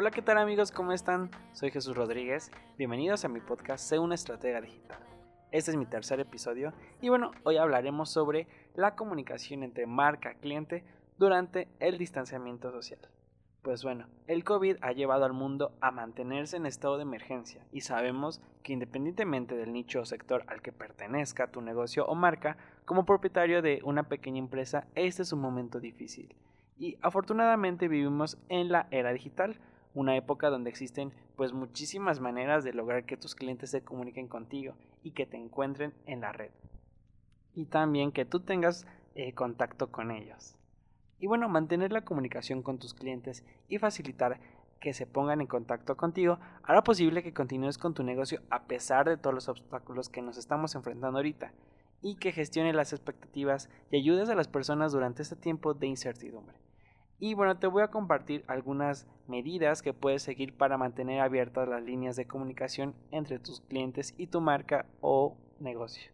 Hola, ¿qué tal amigos? ¿Cómo están? Soy Jesús Rodríguez. Bienvenidos a mi podcast Sé una estratega digital. Este es mi tercer episodio y bueno, hoy hablaremos sobre la comunicación entre marca-cliente durante el distanciamiento social. Pues bueno, el COVID ha llevado al mundo a mantenerse en estado de emergencia y sabemos que independientemente del nicho o sector al que pertenezca tu negocio o marca, como propietario de una pequeña empresa, este es un momento difícil. Y afortunadamente vivimos en la era digital, una época donde existen pues muchísimas maneras de lograr que tus clientes se comuniquen contigo y que te encuentren en la red. Y también que tú tengas eh, contacto con ellos. Y bueno, mantener la comunicación con tus clientes y facilitar que se pongan en contacto contigo hará posible que continúes con tu negocio a pesar de todos los obstáculos que nos estamos enfrentando ahorita y que gestione las expectativas y ayudes a las personas durante este tiempo de incertidumbre. Y bueno, te voy a compartir algunas medidas que puedes seguir para mantener abiertas las líneas de comunicación entre tus clientes y tu marca o negocio.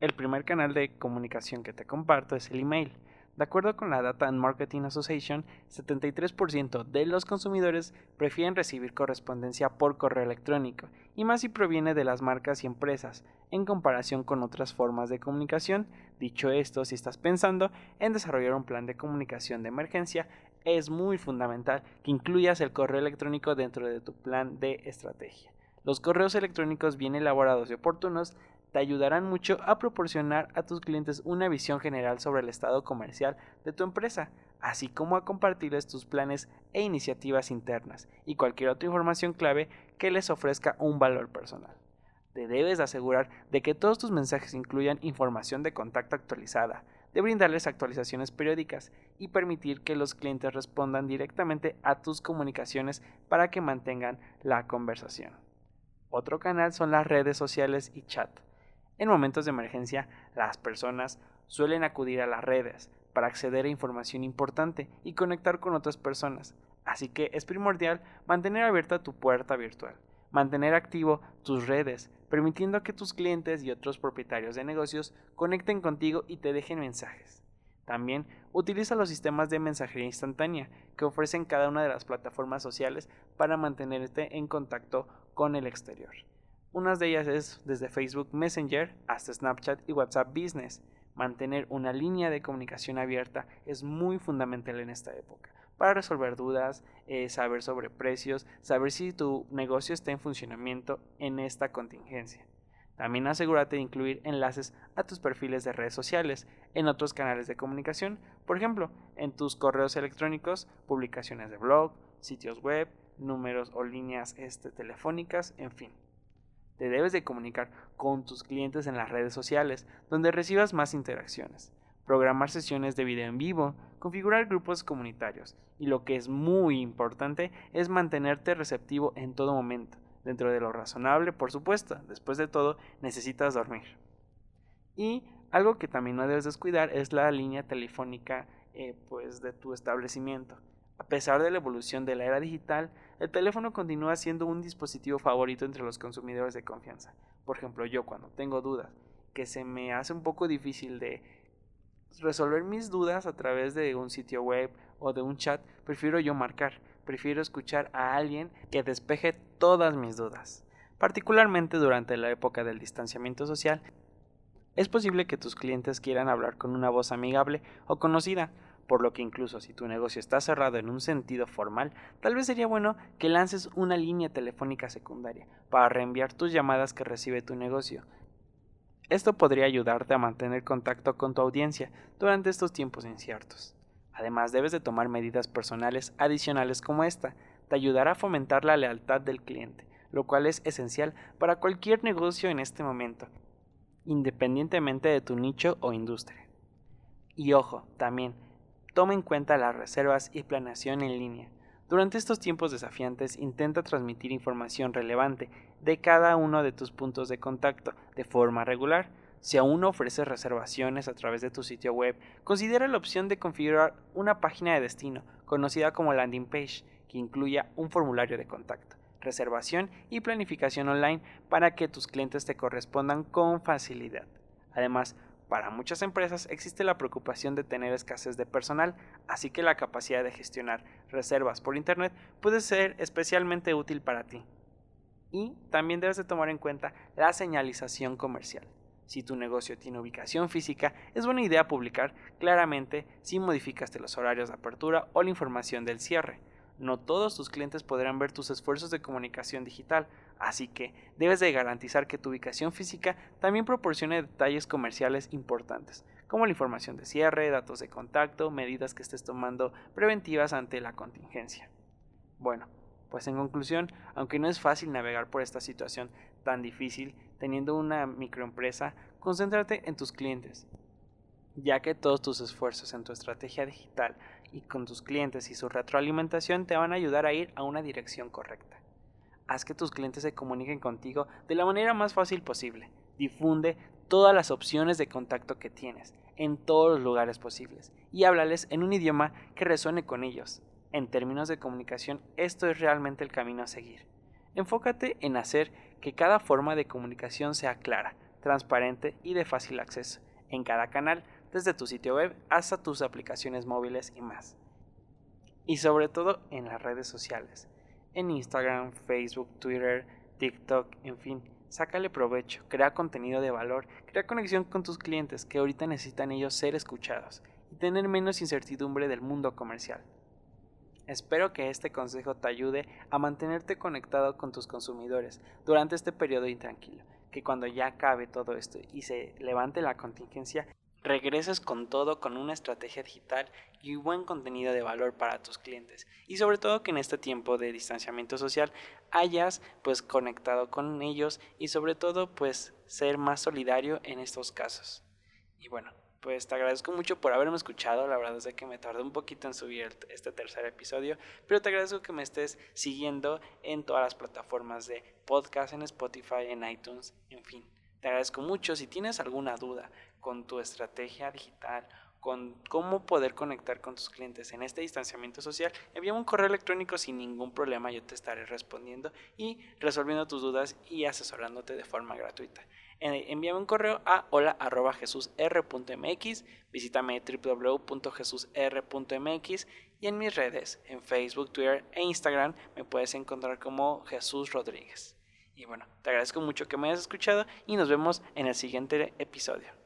El primer canal de comunicación que te comparto es el email. De acuerdo con la Data and Marketing Association, 73% de los consumidores prefieren recibir correspondencia por correo electrónico, y más si proviene de las marcas y empresas, en comparación con otras formas de comunicación. Dicho esto, si estás pensando en desarrollar un plan de comunicación de emergencia, es muy fundamental que incluyas el correo electrónico dentro de tu plan de estrategia. Los correos electrónicos bien elaborados y oportunos te ayudarán mucho a proporcionar a tus clientes una visión general sobre el estado comercial de tu empresa, así como a compartirles tus planes e iniciativas internas y cualquier otra información clave que les ofrezca un valor personal. Te debes asegurar de que todos tus mensajes incluyan información de contacto actualizada, de brindarles actualizaciones periódicas y permitir que los clientes respondan directamente a tus comunicaciones para que mantengan la conversación. Otro canal son las redes sociales y chat. En momentos de emergencia, las personas suelen acudir a las redes para acceder a información importante y conectar con otras personas, así que es primordial mantener abierta tu puerta virtual, mantener activo tus redes, permitiendo que tus clientes y otros propietarios de negocios conecten contigo y te dejen mensajes. También utiliza los sistemas de mensajería instantánea que ofrecen cada una de las plataformas sociales para mantenerte en contacto con el exterior. Unas de ellas es desde Facebook Messenger hasta Snapchat y WhatsApp Business. Mantener una línea de comunicación abierta es muy fundamental en esta época para resolver dudas, eh, saber sobre precios, saber si tu negocio está en funcionamiento en esta contingencia. También asegúrate de incluir enlaces a tus perfiles de redes sociales en otros canales de comunicación, por ejemplo, en tus correos electrónicos, publicaciones de blog, sitios web, números o líneas este, telefónicas, en fin. Te debes de comunicar con tus clientes en las redes sociales, donde recibas más interacciones, programar sesiones de video en vivo, configurar grupos comunitarios y lo que es muy importante es mantenerte receptivo en todo momento, dentro de lo razonable, por supuesto, después de todo necesitas dormir. Y algo que también no debes descuidar es la línea telefónica eh, pues, de tu establecimiento. A pesar de la evolución de la era digital, el teléfono continúa siendo un dispositivo favorito entre los consumidores de confianza. Por ejemplo, yo cuando tengo dudas, que se me hace un poco difícil de resolver mis dudas a través de un sitio web o de un chat, prefiero yo marcar, prefiero escuchar a alguien que despeje todas mis dudas. Particularmente durante la época del distanciamiento social, es posible que tus clientes quieran hablar con una voz amigable o conocida, por lo que incluso si tu negocio está cerrado en un sentido formal, tal vez sería bueno que lances una línea telefónica secundaria para reenviar tus llamadas que recibe tu negocio. Esto podría ayudarte a mantener contacto con tu audiencia durante estos tiempos inciertos. Además, debes de tomar medidas personales adicionales como esta, te ayudará a fomentar la lealtad del cliente, lo cual es esencial para cualquier negocio en este momento, independientemente de tu nicho o industria. Y ojo, también, Toma en cuenta las reservas y planeación en línea. Durante estos tiempos desafiantes intenta transmitir información relevante de cada uno de tus puntos de contacto de forma regular. Si aún no ofreces reservaciones a través de tu sitio web, considera la opción de configurar una página de destino, conocida como landing page, que incluya un formulario de contacto, reservación y planificación online para que tus clientes te correspondan con facilidad. Además, Para muchas empresas existe la preocupación de tener escasez de personal, así que la capacidad de gestionar reservas por Internet puede ser especialmente útil para ti. Y también debes de tomar en cuenta la señalización comercial. Si tu negocio tiene ubicación física, es buena idea publicar claramente si modificaste los horarios de apertura o la información del cierre. No todos tus clientes podrán ver tus esfuerzos de comunicación digital, así que debes de garantizar que tu ubicación física también proporcione detalles comerciales importantes, como la información de cierre, datos de contacto, medidas que estés tomando preventivas ante la contingencia. Bueno, pues en conclusión, aunque no es fácil navegar por esta situación tan difícil teniendo una microempresa, concéntrate en tus clientes, ya que todos tus esfuerzos en tu estrategia digital y con tus clientes y su retroalimentación te van a ayudar a ir a una dirección correcta. Haz que tus clientes se comuniquen contigo de la manera más fácil posible. Difunde todas las opciones de contacto que tienes en todos los lugares posibles y háblales en un idioma que resuene con ellos. En términos de comunicación, esto es realmente el camino a seguir. Enfócate en hacer que cada forma de comunicación sea clara, transparente y de fácil acceso en cada canal desde tu sitio web hasta tus aplicaciones móviles y más. Y sobre todo en las redes sociales, en Instagram, Facebook, Twitter, TikTok, en fin, sácale provecho, crea contenido de valor, crea conexión con tus clientes que ahorita necesitan ellos ser escuchados y tener menos incertidumbre del mundo comercial. Espero que este consejo te ayude a mantenerte conectado con tus consumidores durante este periodo intranquilo, que cuando ya acabe todo esto y se levante la contingencia, regreses con todo con una estrategia digital y buen contenido de valor para tus clientes y sobre todo que en este tiempo de distanciamiento social hayas pues conectado con ellos y sobre todo pues ser más solidario en estos casos. Y bueno, pues te agradezco mucho por haberme escuchado. La verdad es que me tardé un poquito en subir este tercer episodio, pero te agradezco que me estés siguiendo en todas las plataformas de podcast, en Spotify, en iTunes, en fin. Te agradezco mucho. Si tienes alguna duda con tu estrategia digital, con cómo poder conectar con tus clientes en este distanciamiento social, envíame un correo electrónico sin ningún problema, yo te estaré respondiendo y resolviendo tus dudas y asesorándote de forma gratuita. Envíame un correo a hola.jesusr.mx, visítame www.jesusr.mx y en mis redes, en Facebook, Twitter e Instagram, me puedes encontrar como Jesús Rodríguez. Y bueno, te agradezco mucho que me hayas escuchado y nos vemos en el siguiente episodio.